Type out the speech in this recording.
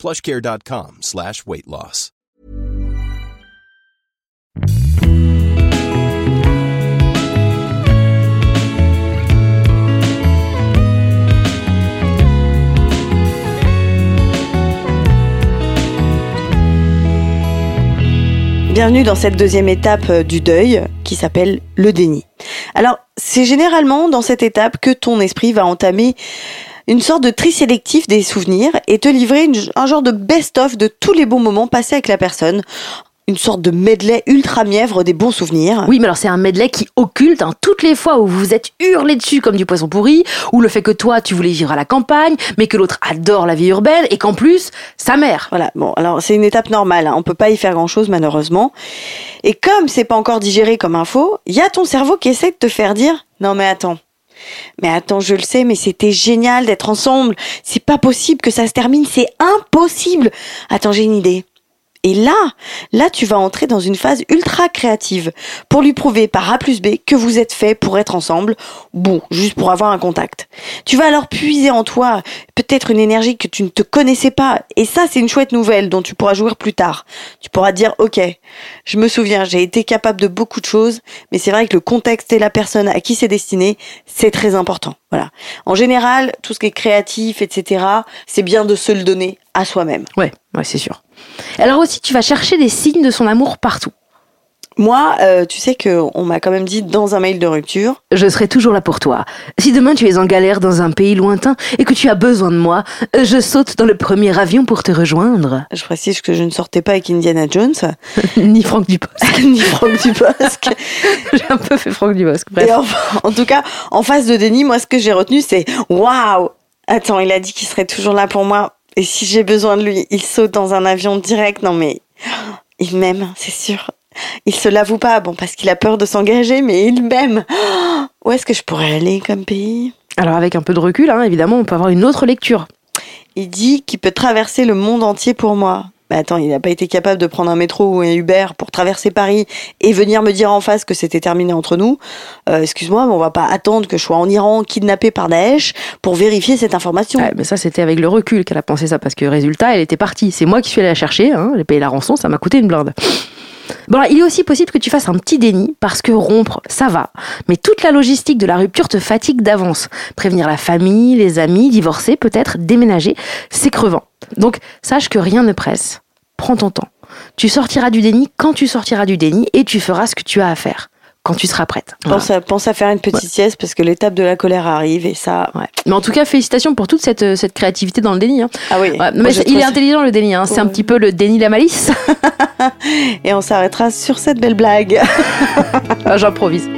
plushcare.com slash weight loss. Bienvenue dans cette deuxième étape euh, du deuil qui s'appelle le déni. Alors, c'est généralement dans cette étape que ton esprit va entamer une sorte de tri sélectif des souvenirs et te livrer une- un genre de best-of de tous les bons moments passés avec la personne. Une sorte de medley ultra mièvre des bons souvenirs. Oui, mais alors c'est un medley qui occulte hein, toutes les fois où vous vous êtes hurlé dessus comme du poisson pourri, ou le fait que toi tu voulais vivre à la campagne, mais que l'autre adore la vie urbaine, et qu'en plus, sa mère. Voilà, bon, alors c'est une étape normale, hein. on peut pas y faire grand chose malheureusement. Et comme c'est pas encore digéré comme info, il y a ton cerveau qui essaie de te faire dire non mais attends. Mais attends, je le sais, mais c'était génial d'être ensemble. C'est pas possible que ça se termine, c'est impossible. Attends, j'ai une idée. Et là, là, tu vas entrer dans une phase ultra créative pour lui prouver par A plus B que vous êtes fait pour être ensemble. Bon, juste pour avoir un contact. Tu vas alors puiser en toi peut-être une énergie que tu ne te connaissais pas. Et ça, c'est une chouette nouvelle dont tu pourras jouir plus tard. Tu pourras dire, OK, je me souviens, j'ai été capable de beaucoup de choses, mais c'est vrai que le contexte et la personne à qui c'est destiné, c'est très important. Voilà. En général, tout ce qui est créatif, etc., c'est bien de se le donner à soi-même. Ouais, ouais, c'est sûr. Alors aussi, tu vas chercher des signes de son amour partout. Moi, euh, tu sais que on m'a quand même dit dans un mail de rupture, Je serai toujours là pour toi. Si demain tu es en galère dans un pays lointain et que tu as besoin de moi, je saute dans le premier avion pour te rejoindre. je précise que je ne sortais pas avec Indiana Jones, Ni Franck Dubosc. ni Franck Dubosc. J'ai un peu fait Franck Dubosc. Bref. En, en tout cas, en phase de déni, moi, ce que j'ai retenu, c'est waouh. Attends, il a dit qu'il serait toujours là pour moi. Et si j'ai besoin de lui, il saute dans un avion direct. Non mais il m'aime, c'est sûr. Il se l'avoue pas, bon, parce qu'il a peur de s'engager, mais il m'aime. Où est-ce que je pourrais aller comme pays? Alors avec un peu de recul, hein, évidemment, on peut avoir une autre lecture. Il dit qu'il peut traverser le monde entier pour moi. Mais attends, il n'a pas été capable de prendre un métro ou un Uber pour traverser Paris et venir me dire en face que c'était terminé entre nous. Euh, Excuse-moi, mais on va pas attendre que je sois en Iran kidnappé par Daesh pour vérifier cette information. Mais ça, c'était avec le recul qu'elle a pensé ça, parce que résultat, elle était partie. C'est moi qui suis allée la chercher, hein, j'ai payé la rançon, ça m'a coûté une blinde. Bon, il est aussi possible que tu fasses un petit déni, parce que rompre, ça va. Mais toute la logistique de la rupture te fatigue d'avance. Prévenir la famille, les amis, divorcer, peut-être, déménager, c'est crevant. Donc, sache que rien ne presse. Prends ton temps. Tu sortiras du déni quand tu sortiras du déni, et tu feras ce que tu as à faire, quand tu seras prête. Voilà. Pense, à, pense à faire une petite sieste parce que l'étape de la colère arrive et ça. Ouais. Mais en tout cas, félicitations pour toute cette, cette créativité dans le déni. hein. Ah oui. Ouais, mais il est ça- intelligent le déni, hein. c'est un petit peu le déni de la malice. Et on s'arrêtera sur cette belle blague. Ah, J'improvise.